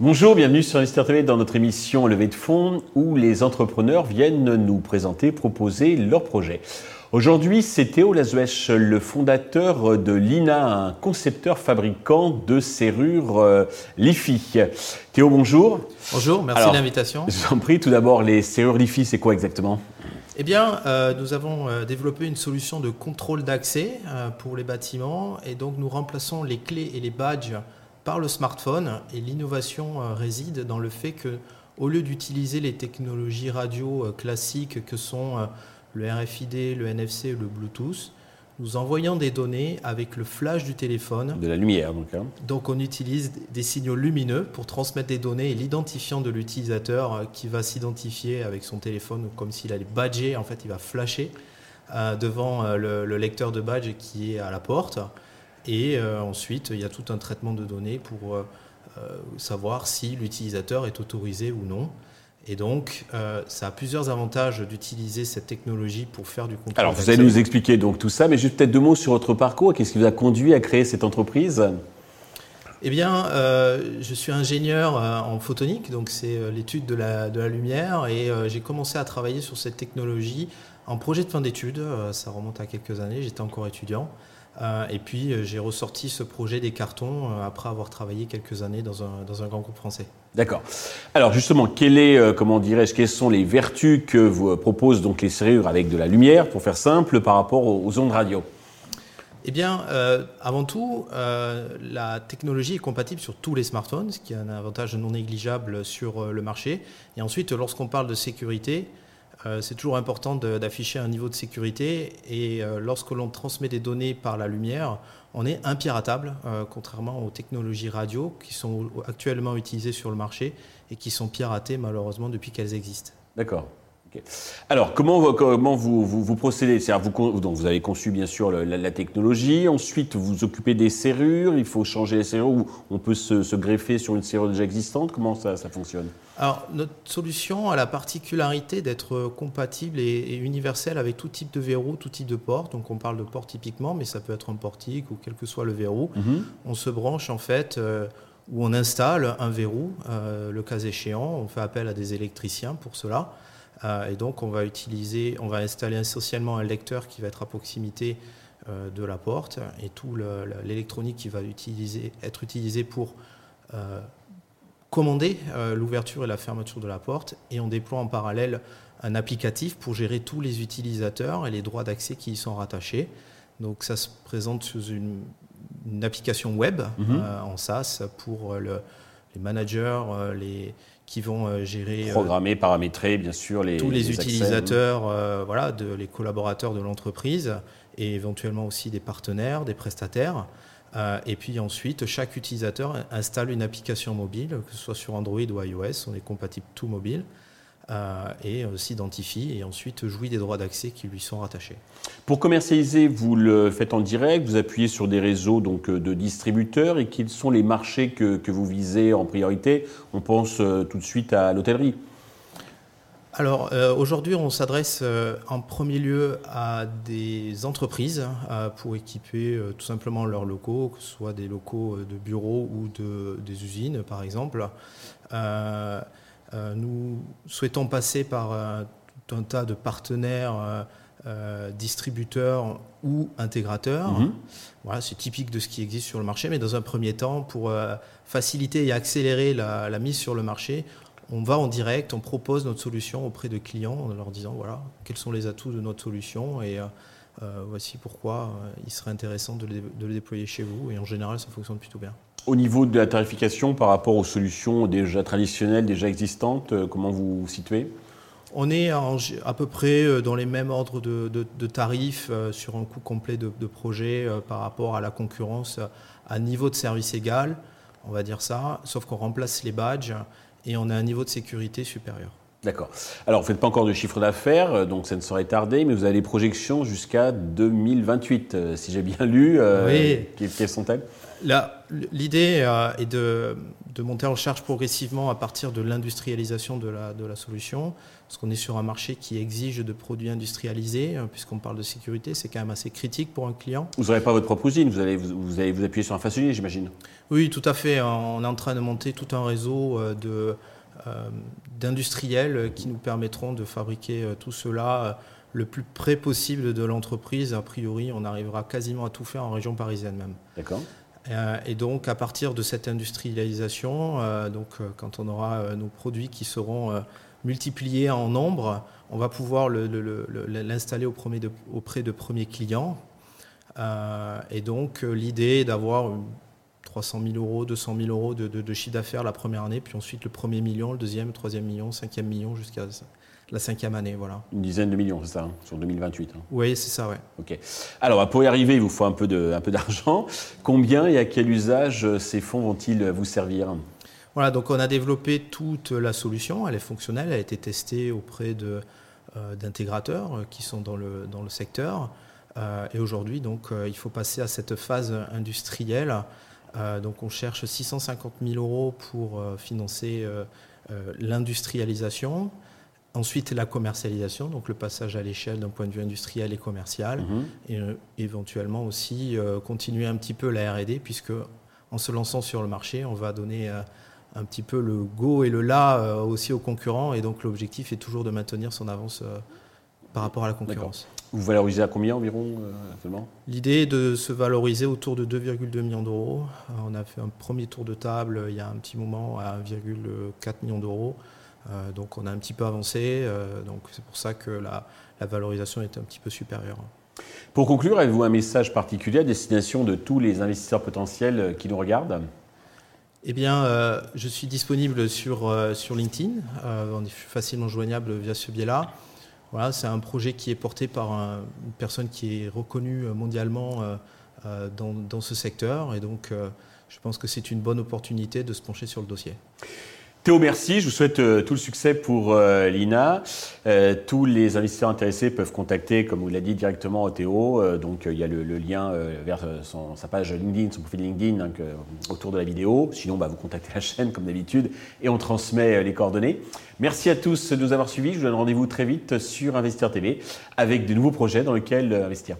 Bonjour, bienvenue sur Investir TV dans notre émission Levée de fonds où les entrepreneurs viennent nous présenter, proposer leurs projets. Aujourd'hui, c'est Théo Lazuech, le fondateur de l'INA, un concepteur fabricant de serrures euh, LiFi. Théo, bonjour. Bonjour, merci de l'invitation. Je vous en prie, tout d'abord, les serrures LiFi, c'est quoi exactement? Eh bien, euh, nous avons euh, développé une solution de contrôle d'accès pour les bâtiments et donc nous remplaçons les clés et les badges par le smartphone. Et l'innovation euh, réside dans le fait que, au lieu d'utiliser les technologies radio euh, classiques que sont euh, le RFID, le NFC, le Bluetooth, nous envoyons des données avec le flash du téléphone. De la lumière, donc. Hein. Donc, on utilise des signaux lumineux pour transmettre des données et l'identifiant de l'utilisateur qui va s'identifier avec son téléphone comme s'il allait badger. En fait, il va flasher devant le, le, lecteur de badge qui est à la porte. Et euh, ensuite, il y a tout un traitement de données pour euh, euh, savoir si l'utilisateur est autorisé ou non. Et donc, ça a plusieurs avantages d'utiliser cette technologie pour faire du contrôle. Alors, vous allez nous expliquer donc tout ça, mais juste peut-être deux mots sur votre parcours. Qu'est-ce qui vous a conduit à créer cette entreprise? Eh bien, je suis ingénieur en photonique, donc c'est l'étude de la, de la, lumière, et j'ai commencé à travailler sur cette technologie en projet de fin d'études. ça remonte à quelques années, j'étais encore étudiant. Euh, et puis euh, j'ai ressorti ce projet des cartons euh, après avoir travaillé quelques années dans un, dans un grand groupe français. D'accord. Alors justement, quelle est, comment dirais-je, quelles sont les vertus que vous proposent donc les serrures avec de la lumière, pour faire simple, par rapport aux, ondes radio? Eh bien, avant tout, la technologie est compatible sur tous les smartphones, ce qui est un avantage non négligeable sur le marché. Et ensuite, lorsqu'on parle de sécurité, c'est toujours important d'afficher un niveau de sécurité et euh, lorsque l'on transmet des données par la lumière, on est impiratable, euh, contrairement aux technologies radio qui sont actuellement utilisées sur le marché et qui sont piratées malheureusement depuis qu'elles existent. D'accord. Alors, comment, comment vous, vous, procédez? Vous, donc vous avez conçu bien sûr la, technologie, ensuite vous vous occupez des serrures, il faut changer les serrures ou on peut se, greffer sur une serrure déjà existante, comment ça, ça, fonctionne? Alors, notre solution a la particularité d'être compatible et, universelle avec tout type de verrou, tout type de porte. Donc, on parle de porte typiquement, mais ça peut être un portique ou quel que soit le verrou. Mhm. On se branche en fait. Euh, où on installe un verrou, euh, le cas échéant, on fait appel à des électriciens pour cela. Euh, et donc, on va utiliser, on va installer essentiellement un lecteur qui va être à proximité euh, de la porte et tout l'électronique qui va utiliser, être utilisé pour euh, commander l'ouverture et la fermeture de la porte. Et on déploie en parallèle un applicatif pour gérer tous les utilisateurs et les droits d'accès qui y sont rattachés. Donc, ça se présente sous une, application web mhm. en SaaS pour le, les managers, les qui vont euh, gérer euh, programmer, paramétrer bien sûr les tous les, utilisateurs, euh, voilà, de, les collaborateurs de l'entreprise et éventuellement aussi des partenaires, des prestataires. et puis ensuite, chaque utilisateur installe une application mobile, que ce soit sur Android ou iOS, on est compatible tout mobile. Euh, et euh, s'identifie et ensuite jouit des droits d'accès qui lui sont rattachés. Pour commercialiser, vous le faites en direct, vous appuyez sur des réseaux donc, euh, de distributeurs et quels sont les marchés que, que vous visez en priorité? On pense tout de suite à l'hôtellerie. Alors aujourd'hui, on s'adresse en premier lieu à des entreprises pour équiper tout simplement leurs locaux, que ce soit des locaux de bureaux ou de, des usines par exemple. Euh, nous souhaitons passer par euh, tout un tas de partenaires, euh, distributeurs ou intégrateurs. Mhm. Voilà, c'est typique de ce qui existe sur le marché, mais dans un premier temps, pour faciliter et accélérer la, mise sur le marché, on va en direct, on propose notre solution auprès de clients en leur disant voilà quels sont les atouts de notre solution et voici pourquoi il serait intéressant de le déployer chez vous. Et en général, ça fonctionne plutôt bien. Au niveau de la tarification par rapport aux solutions déjà traditionnelles, déjà existantes, euh, comment vous vous situez? On est à peu près euh, dans les mêmes ordres de, tarifs euh, sur un coût complet de, projet par rapport à la concurrence à niveau de service égal, on va dire ça, sauf qu'on remplace les badges et on a un niveau de sécurité supérieur. D'accord. Alors, vous ne faites pas encore de chiffre d'affaires, donc ça ne saurait tarder, mais vous avez des projections jusqu'à 2028, si j'ai bien lu. oui. Quelles sont-elles? L'idée est de, de, monter en charge progressivement à partir de l'industrialisation de la, de la, solution, parce qu'on est sur un marché qui exige de produits industrialisés, puisqu'on parle de sécurité, c'est quand même assez critique pour un client. Vous n'aurez pas votre propre usine, vous allez vous, allez vous appuyer sur un façonnier, j'imagine? Oui, tout à fait. On est en train de monter tout un réseau de, d'industriels qui nous permettront de fabriquer tout cela le plus près possible de l'entreprise. A priori, on arrivera quasiment à tout faire en région parisienne même. D'accord. Euh, et donc, à partir de cette industrialisation, euh, donc, euh, quand on aura nos produits qui seront multipliés en nombre, on va pouvoir l'installer auprès de, premiers clients. et donc, l'idée est d'avoir 300 000 euros, 200 000 euros de, de chiffre d'affaires la première année, puis ensuite le premier million, le deuxième, le troisième million, cinquième million, jusqu'à la cinquième année. Voilà. Une dizaine de millions, c'est ça, hein, sur 2028 hein. Oui, c'est ça, oui. Ok. Alors, bah, pour y arriver, il vous faut un peu d'argent. Combien et à quel usage euh, ces fonds vont-ils vous servir? Voilà, donc on a développé toute la solution. Elle est fonctionnelle, elle a été testée auprès euh, d'intégrateurs euh, qui sont dans le, dans le secteur. et aujourd'hui, donc, il faut passer à cette phase industrielle. Donc, on cherche 650 000 euros pour financer l'industrialisation. Ensuite, la commercialisation, donc le passage à l'échelle d'un point de vue industriel et commercial, mhm. et euh, éventuellement aussi euh, continuer un petit peu la R&D, puisque en se lançant sur le marché, on va donner euh, un petit peu le go et le la aussi aux concurrents, et donc l'objectif est toujours de maintenir son avance par rapport à la concurrence. Vous valorisez à combien environ actuellement? L'idée est de se valoriser autour de 2,2 millions d'euros. On a fait un premier tour de table il y a un petit moment à 1,4 million d'euros. Euh, donc on a un petit peu avancé, euh, donc c'est pour ça que la, valorisation est un petit peu supérieure. Pour conclure, avez-vous un message particulier à destination de tous les investisseurs potentiels qui nous regardent? Eh bien, euh, je suis disponible sur, sur LinkedIn. on est facilement joignable via ce biais-là. Voilà, c'est un projet qui est porté par une personne qui est reconnue mondialement dans, dans, ce secteur. Et donc, je pense que c'est une bonne opportunité de se pencher sur le dossier. Théo, merci. Je vous souhaite euh, tout le succès pour euh, l'INA. Euh, tous les investisseurs intéressés peuvent contacter, comme vous l'a dit, directement Théo. donc, il y a le, lien vers sa page LinkedIn, son profil LinkedIn donc, autour de la vidéo. Sinon, bah, vous contactez la chaîne, comme d'habitude, et on transmet les coordonnées. Merci à tous de nous avoir suivis. Je vous donne rendez-vous très vite sur Investir TV avec de nouveaux projets dans lesquels investir.